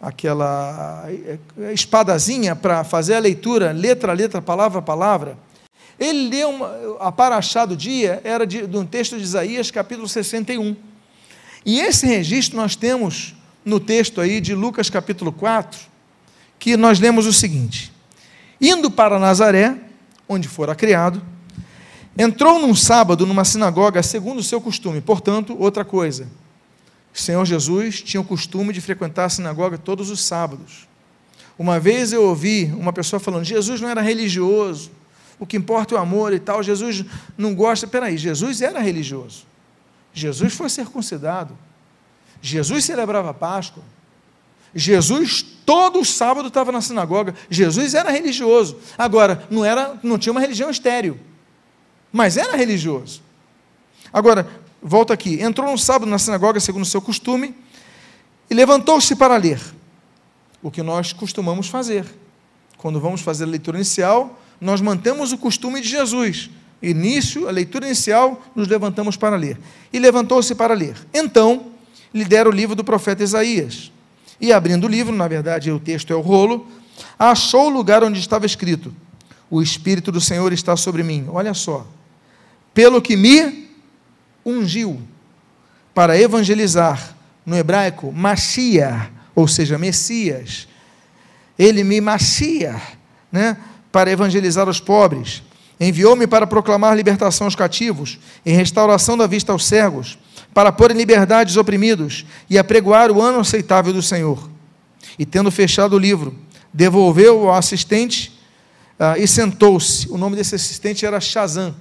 [SPEAKER 1] aquela eh, espadazinha para fazer a leitura, letra a letra, palavra a palavra. Ele leu uma, a paraxá do dia, era de, de um texto de Isaías, capítulo 61. E esse registro nós temos no texto aí de Lucas capítulo 4, que nós lemos o seguinte: Indo para Nazaré, onde fora criado, entrou num sábado numa sinagoga segundo o seu costume. Portanto, outra coisa, o Senhor Jesus tinha o costume de frequentar a sinagoga todos os sábados. Uma vez eu ouvi uma pessoa falando: Jesus não era religioso, o que importa é o amor e tal, Jesus não gosta. Peraí, Jesus era religioso. Jesus foi circuncidado. Jesus celebrava a Páscoa. Jesus todo sábado estava na sinagoga. Jesus era religioso. Agora, não era, não tinha uma religião estéril. Mas era religioso. Agora, volta aqui. Entrou no sábado na sinagoga, segundo o seu costume, e levantou-se para ler. O que nós costumamos fazer. Quando vamos fazer a leitura inicial, nós mantemos o costume de Jesus. Início, a leitura inicial, nos levantamos para ler. E levantou-se para ler. Então, lhe deram o livro do profeta Isaías. E abrindo o livro, na verdade o texto é o rolo, achou o lugar onde estava escrito: O Espírito do Senhor está sobre mim. Olha só. Pelo que me ungiu para evangelizar, no hebraico, Mashiach, ou seja, Messias. Ele me Mashiach, né, para evangelizar os pobres. Enviou-me para proclamar libertação aos cativos e restauração da vista aos cegos, para pôr em liberdade os oprimidos e apregoar o ano aceitável do Senhor. E tendo fechado o livro, devolveu ao assistente uh, e sentou-se. O nome desse assistente era Shazam.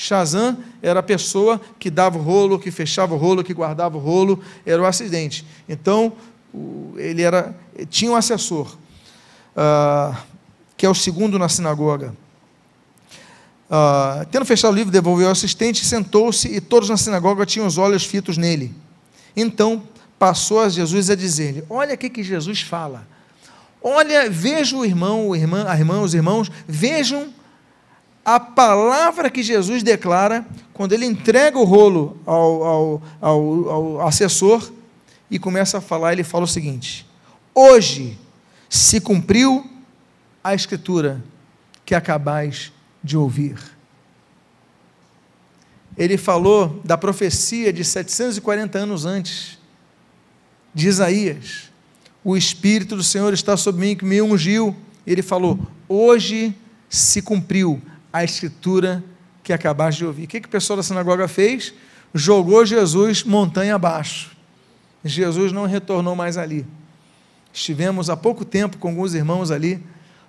[SPEAKER 1] Shazam era a pessoa que dava o rolo, que fechava o rolo, que guardava o rolo, era o assistente. Então, ele era, tinha um assessor, uh, que é o segundo na sinagoga. Uh, tendo fechado o livro, devolveu ao assistente, sentou-se e todos na sinagoga tinham os olhos fitos nele. Então passou a Jesus a dizer-lhe: Olha o que, que Jesus fala. Olha, veja o irmão, o irmã, a irmã, os irmãos, vejam a palavra que Jesus declara quando ele entrega o rolo ao, ao, ao, ao assessor e começa a falar. Ele fala o seguinte: Hoje se cumpriu a escritura que acabais de ouvir. Ele falou da profecia de 740 anos antes, de Isaías. O Espírito do Senhor está sobre mim, que me ungiu. Ele falou: Hoje se cumpriu a escritura que acabaste de ouvir. O que, que o pessoal da sinagoga fez? Jogou Jesus montanha abaixo. Jesus não retornou mais ali. Estivemos há pouco tempo com alguns irmãos ali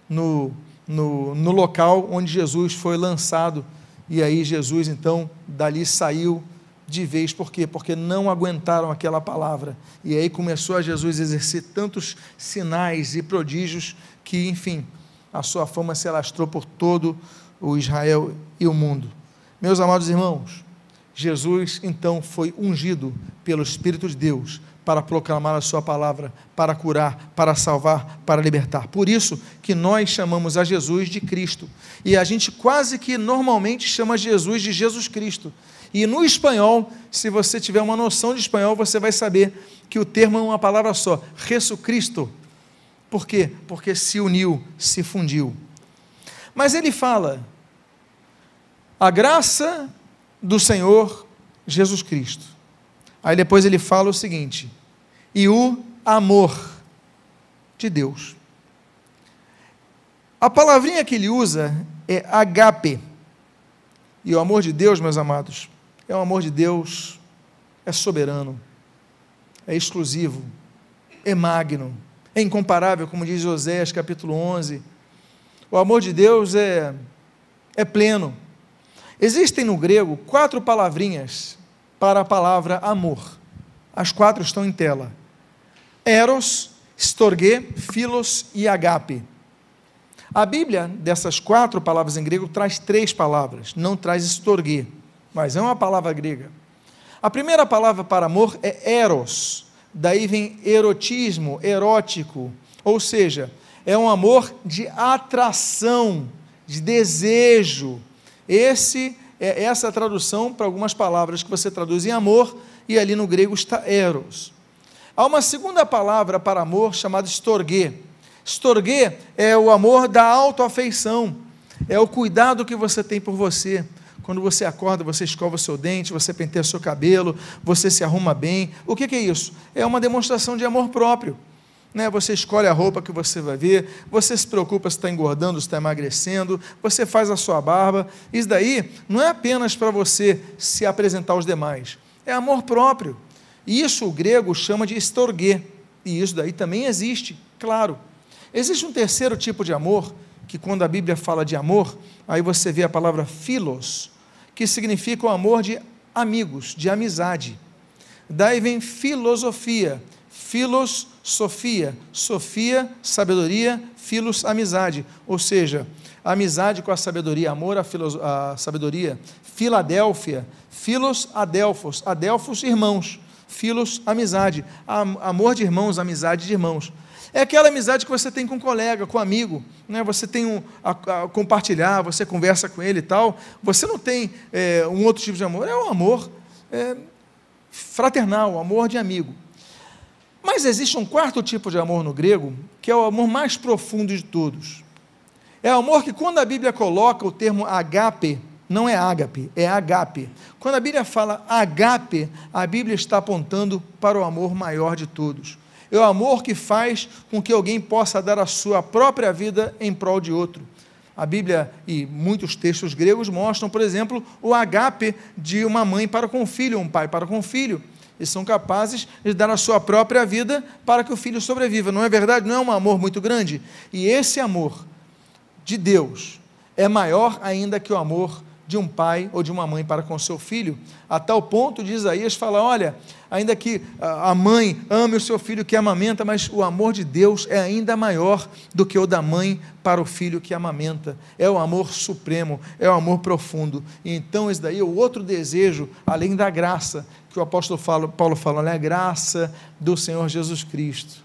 [SPEAKER 1] no no, no local onde Jesus foi lançado. E aí Jesus, então, dali saiu de vez, por quê? Porque não aguentaram aquela palavra. E aí começou a Jesus exercer tantos sinais e prodígios que, enfim, a sua fama se alastrou por todo o Israel e o mundo. Meus amados irmãos, Jesus então foi ungido pelo Espírito de Deus para proclamar a sua palavra, para curar, para salvar, para libertar. Por isso que nós chamamos a Jesus de Cristo. E a gente quase que normalmente chama Jesus de Jesus Cristo. E no espanhol, se você tiver uma noção de espanhol, você vai saber que o termo é uma palavra só, Jesus Cristo. Por quê? Porque se uniu, se fundiu. Mas ele fala: a graça do Senhor Jesus Cristo. Aí depois ele fala o seguinte: e o amor de Deus. A palavrinha que ele usa é agape. E o amor de Deus, meus amados, é o amor de Deus, é soberano, é exclusivo, é magno, é incomparável, como diz Oséias capítulo 11. O amor de Deus é, é pleno. Existem no grego quatro palavrinhas para a palavra amor. As quatro estão em tela. Eros, Storge, Philos e Agape. A Bíblia, dessas quatro palavras em grego, traz três palavras, não traz Storge, mas é uma palavra grega. A primeira palavra para amor é eros, daí vem erotismo, erótico, ou seja, é um amor de atração, de desejo. Esse é essa é tradução para algumas palavras que você traduz em amor, e ali no grego está eros. Há uma segunda palavra para amor chamada estorgue. Estorgue é o amor da autoafeição, é o cuidado que você tem por você. Quando você acorda, você escova o seu dente, você penteia o seu cabelo, você se arruma bem. O que é isso? É uma demonstração de amor próprio. Né? Você escolhe a roupa que você vai ver, você se preocupa se está engordando, se está emagrecendo, você faz a sua barba. Isso daí não é apenas para você se apresentar aos demais, é amor próprio. Isso o grego chama de estorgue, e isso daí também existe, claro. Existe um terceiro tipo de amor, que quando a Bíblia fala de amor, aí você vê a palavra filos, que significa o amor de amigos, de amizade. Daí vem filosofia, filos, sofia, sofia, sabedoria, filos, amizade, ou seja, amizade com a sabedoria, amor à, sabedoria, Filadélfia, filos, adelfos, adelfos, irmãos filos, amizade. Amor de irmãos, amizade de irmãos. É aquela amizade que você tem com um colega, com um amigo, né? você tem um, a, a compartilhar, você conversa com ele e tal. Você não tem é, um outro tipo de amor, é um amor é, fraternal, amor de amigo. Mas existe um quarto tipo de amor no grego, que é o amor mais profundo de todos. É o amor que, quando a Bíblia coloca o termo agape, Não é ágape, é agape. Quando a Bíblia fala agape, a Bíblia está apontando para o amor maior de todos. É o amor que faz com que alguém possa dar a sua própria vida em prol de outro. A Bíblia e muitos textos gregos mostram, por exemplo, o agape de uma mãe para com o filho, um pai para com o filho. E são capazes de dar a sua própria vida para que o filho sobreviva. Não é verdade? Não é um amor muito grande? E esse amor de Deus é maior ainda que o amor de um pai ou de uma mãe para com seu filho, a tal ponto de Isaías falar: olha, ainda que a mãe ame o seu filho que amamenta, mas o amor de Deus é ainda maior do que o da mãe para o filho que amamenta. É o amor supremo, é o amor profundo. E então, esse daí é o outro desejo, além da graça, que o apóstolo Paulo fala, olha, a graça do Senhor Jesus Cristo.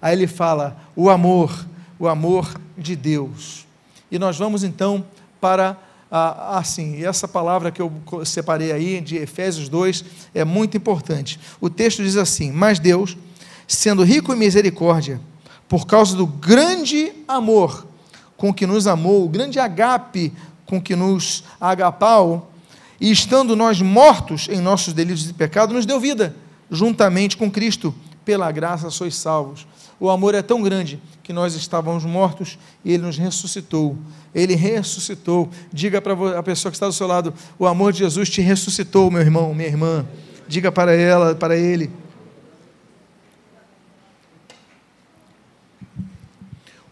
[SPEAKER 1] Aí ele fala, o amor, o amor de Deus. E nós vamos então para assim, essa palavra que eu separei aí, de Efésios 2, é muito importante. O texto diz assim: Mas Deus, sendo rico em misericórdia, por causa do grande amor com que nos amou, o grande agape com que nos agapau, e estando nós mortos em nossos delitos e pecados, nos deu vida, juntamente com Cristo, pela graça sois salvos. O amor é tão grande que nós estávamos mortos e ele nos ressuscitou. Ele ressuscitou. Diga para a pessoa que está do seu lado: o amor de Jesus te ressuscitou, meu irmão, minha irmã. Diga para ela, para ele.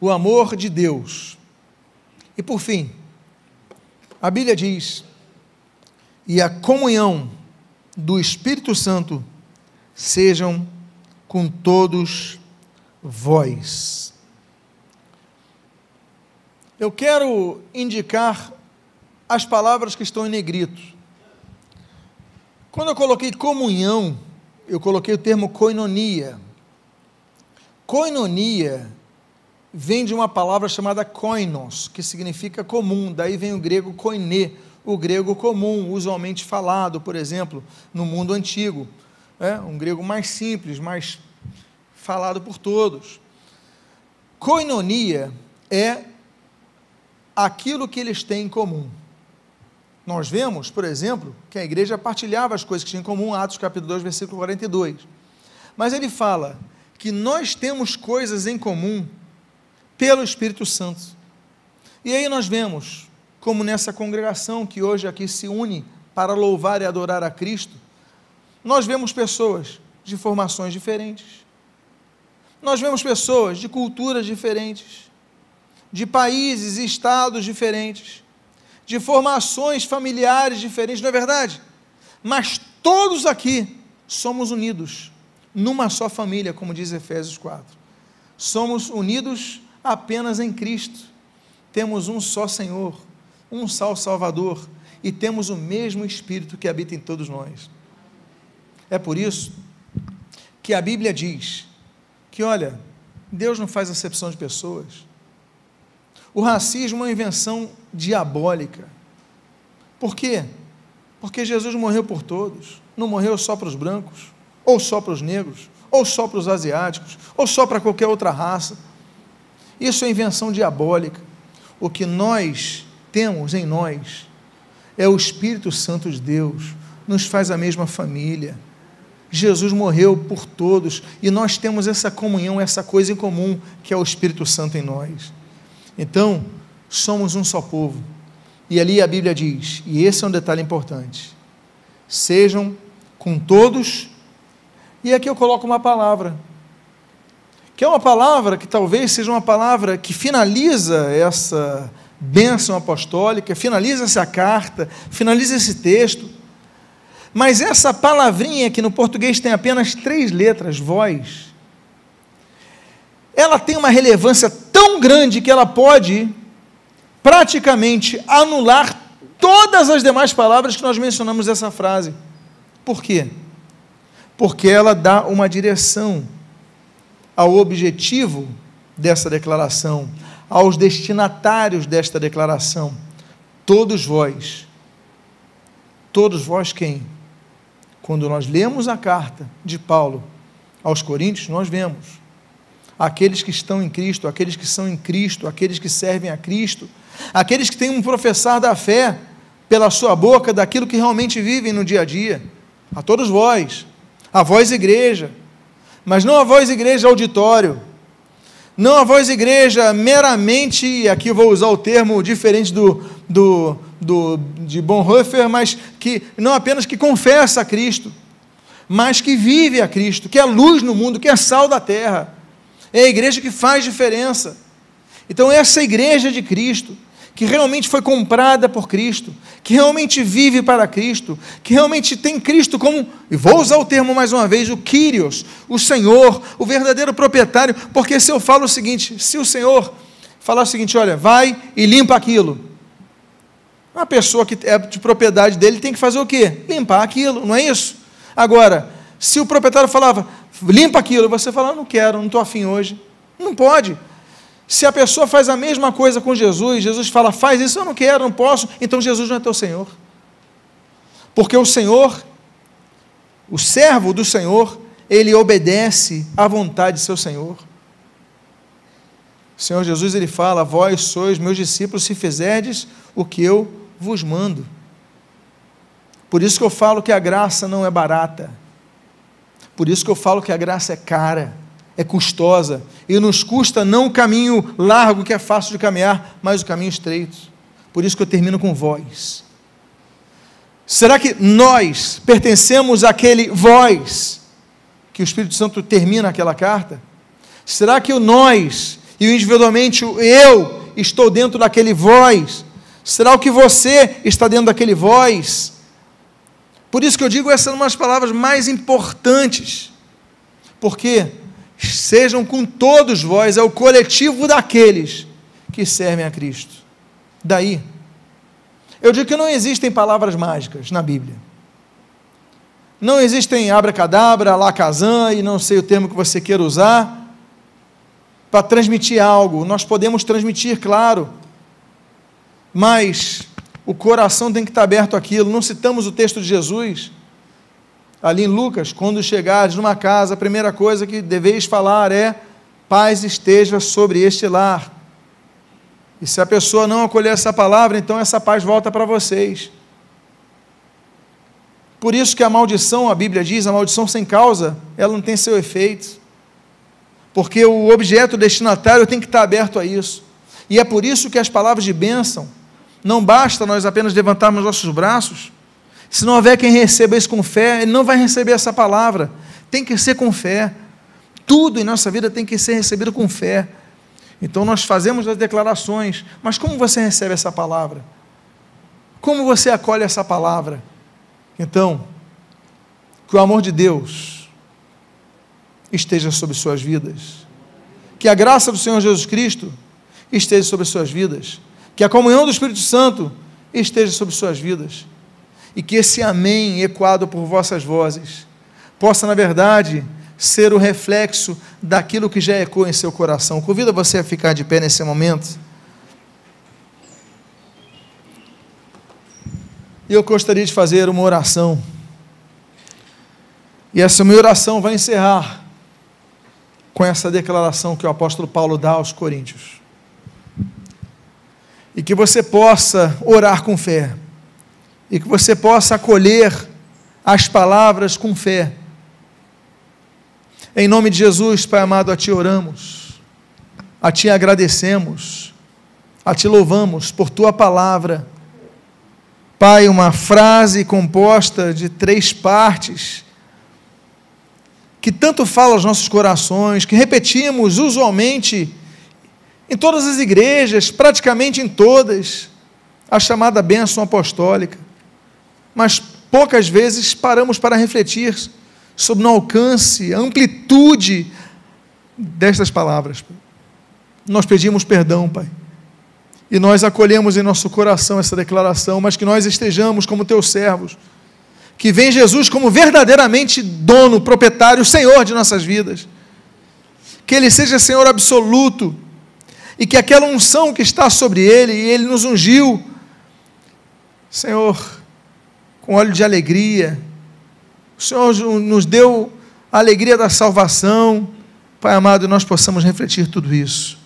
[SPEAKER 1] O amor de Deus. E por fim, a Bíblia diz: e a comunhão do Espírito Santo sejam com todos vós. Eu quero indicar as palavras que estão em negrito. Quando eu coloquei comunhão, eu coloquei o termo koinonia. Koinonia vem de uma palavra chamada koinos, que significa comum, daí vem o grego koine, o grego comum, usualmente falado, por exemplo, no mundo antigo. É um grego mais simples, mais falado por todos. Koinonia é aquilo que eles têm em comum. Nós vemos, por exemplo, que a igreja partilhava as coisas que tinha em comum, Atos capítulo 2, versículo 42. Mas ele fala que nós temos coisas em comum pelo Espírito Santo. E aí nós vemos, como nessa congregação que hoje aqui se une para louvar e adorar a Cristo, nós vemos pessoas de formações diferentes, nós vemos pessoas de culturas diferentes, de países e estados diferentes, de formações familiares diferentes, não é verdade? Mas todos aqui somos unidos numa só família, como diz Efésios 4. Somos unidos apenas em Cristo. Temos um só Senhor, um só Salvador e temos o mesmo Espírito que habita em todos nós. É por isso que a Bíblia diz que, olha, Deus não faz acepção de pessoas. O racismo é uma invenção diabólica. Por quê? Porque Jesus morreu por todos. Não morreu só para os brancos, ou só para os negros, ou só para os asiáticos, ou só para qualquer outra raça. Isso é invenção diabólica. O que nós temos em nós é o Espírito Santo de Deus, nos faz a mesma família Jesus morreu por todos e nós temos essa comunhão, essa coisa em comum que é o Espírito Santo em nós. Então, somos um só povo. E ali a Bíblia diz, e esse é um detalhe importante: sejam com todos, e aqui eu coloco uma palavra, que é uma palavra que talvez seja uma palavra que finaliza essa bênção apostólica, finaliza essa carta, finaliza esse texto mas essa palavrinha que no português tem apenas três letras, voz, ela tem uma relevância tão grande que ela pode praticamente anular todas as demais palavras que nós mencionamos nessa frase. Por quê? Porque ela dá uma direção ao objetivo dessa declaração, aos destinatários desta declaração. Todos vós. Todos vós quem? Quando nós lemos a carta de Paulo aos Coríntios, nós vemos aqueles que estão em Cristo, aqueles que são em Cristo, aqueles que servem a Cristo, aqueles que têm um professar da fé, pela sua boca daquilo que realmente vivem no dia a dia. A todos vós, a voz igreja, mas não a voz igreja auditório, não a voz igreja meramente, aqui vou usar o termo diferente do, do, do de Bonhoeffer, mas que não apenas que confessa a Cristo, mas que vive a Cristo, que é luz no mundo, que é sal da terra. É a igreja que faz diferença. Então, essa igreja de Cristo, que realmente foi comprada por Cristo, que realmente vive para Cristo, que realmente tem Cristo como, e vou usar o termo mais uma vez, o Kyrios, o Senhor, o verdadeiro proprietário, porque se eu falo o seguinte, se o Senhor falar o seguinte, olha, vai e limpa aquilo, uma pessoa que é de propriedade dele tem que fazer o quê? Limpar aquilo, não é isso? Agora, se o proprietário falava, limpa aquilo, você fala, não quero, não estou afim hoje. Não pode. Se a pessoa faz a mesma coisa com Jesus, Jesus fala, faz isso, eu não quero, não posso, então Jesus não é teu Senhor. Porque o Senhor, o servo do Senhor, ele obedece à vontade de seu Senhor. O Senhor Jesus ele fala: Vós sois meus discípulos se fizerdes o que eu vos mando. Por isso que eu falo que a graça não é barata. Por isso que eu falo que a graça é cara, é custosa. E nos custa não o caminho largo que é fácil de caminhar, mas o caminho estreito. Por isso que eu termino com vós. Será que nós pertencemos àquele vós que o Espírito Santo termina aquela carta? Será que o nós e o individualmente o eu estou dentro daquele vós? Será o que você está dentro daquele vós? Por isso que eu digo, essas são umas palavras mais importantes. Porque sejam com todos vós, é o coletivo daqueles que servem a Cristo. Daí, eu digo que não existem palavras mágicas na Bíblia. Não existem abracadabra, lacazã e não sei o termo que você queira usar para transmitir algo. Nós podemos transmitir, claro, mas o coração tem que estar aberto àquilo. Não citamos o texto de Jesus, ali em Lucas, quando chegares numa casa, a primeira coisa que deveis falar é: paz esteja sobre este lar. E se a pessoa não acolher essa palavra, então essa paz volta para vocês. Por isso que a maldição, a Bíblia diz, a maldição sem causa, ela não tem seu efeito. Porque o objeto destinatário tem que estar aberto a isso. E é por isso que as palavras de bênção, não basta nós apenas levantarmos nossos braços. Se não houver quem receba isso com fé, ele não vai receber essa palavra. Tem que ser com fé. Tudo em nossa vida tem que ser recebido com fé. Então nós fazemos as declarações, mas como você recebe essa palavra? Como você acolhe essa palavra? Então, que o amor de Deus esteja sobre suas vidas. Que a graça do Senhor Jesus Cristo esteja sobre suas vidas que a comunhão do Espírito Santo esteja sobre suas vidas e que esse amém ecoado por vossas vozes possa, na verdade, ser o reflexo daquilo que já ecoa em seu coração. Convido você a ficar de pé nesse momento. E eu gostaria de fazer uma oração. E essa minha oração vai encerrar com essa declaração que o apóstolo Paulo dá aos Coríntios e que você possa orar com fé, e que você possa acolher as palavras com fé. Em nome de Jesus, Pai amado, a Ti oramos, a Ti agradecemos, a Ti louvamos por Tua palavra. Pai, uma frase composta de três partes, que tanto fala aos nossos corações, que repetimos usualmente em todas as igrejas, praticamente em todas, a chamada bênção apostólica. Mas poucas vezes paramos para refletir sobre o alcance, a amplitude destas palavras. Nós pedimos perdão, Pai. E nós acolhemos em nosso coração essa declaração, mas que nós estejamos como teus servos. Que vem Jesus como verdadeiramente dono, proprietário, Senhor de nossas vidas. Que Ele seja Senhor absoluto e que aquela unção que está sobre ele, e ele nos ungiu, Senhor, com óleo de alegria, o Senhor nos deu a alegria da salvação, Pai amado, nós possamos refletir tudo isso.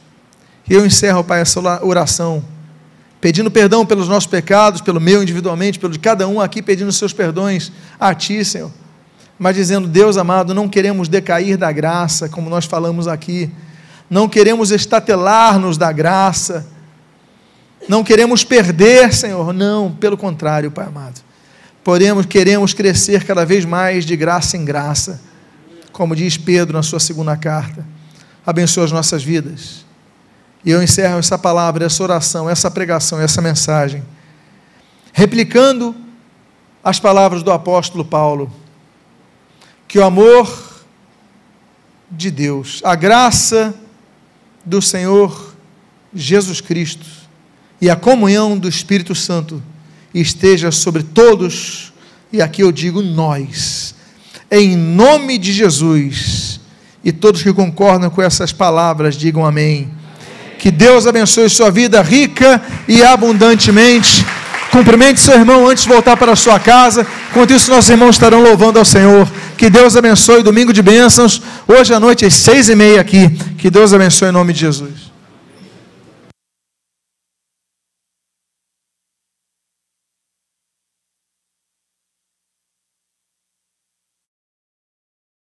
[SPEAKER 1] E eu encerro, Pai, essa oração, pedindo perdão pelos nossos pecados, pelo meu individualmente, pelo de cada um aqui, pedindo seus perdões a Ti, Senhor. Mas dizendo, Deus amado, não queremos decair da graça, como nós falamos aqui, não queremos estatelar-nos da graça, não queremos perder, Senhor, não, pelo contrário, Pai amado. Porém, queremos crescer cada vez mais de graça em graça, como diz Pedro na sua segunda carta. Abençoa as nossas vidas. E eu encerro essa palavra, essa oração, essa pregação, essa mensagem, replicando as palavras do apóstolo Paulo, que o amor de Deus, a graça do Senhor Jesus Cristo e a comunhão do Espírito Santo esteja sobre todos, e aqui eu digo nós, em nome de Jesus. E todos que concordam com essas palavras digam amém. Que Deus abençoe sua vida rica e abundantemente. Cumprimente seu irmão antes de voltar para sua casa. Enquanto isso, nossos irmãos estarão louvando ao Senhor. Que Deus abençoe. Domingo de bênçãos. Hoje à noite, às seis e meia aqui. Que Deus abençoe em nome de Jesus.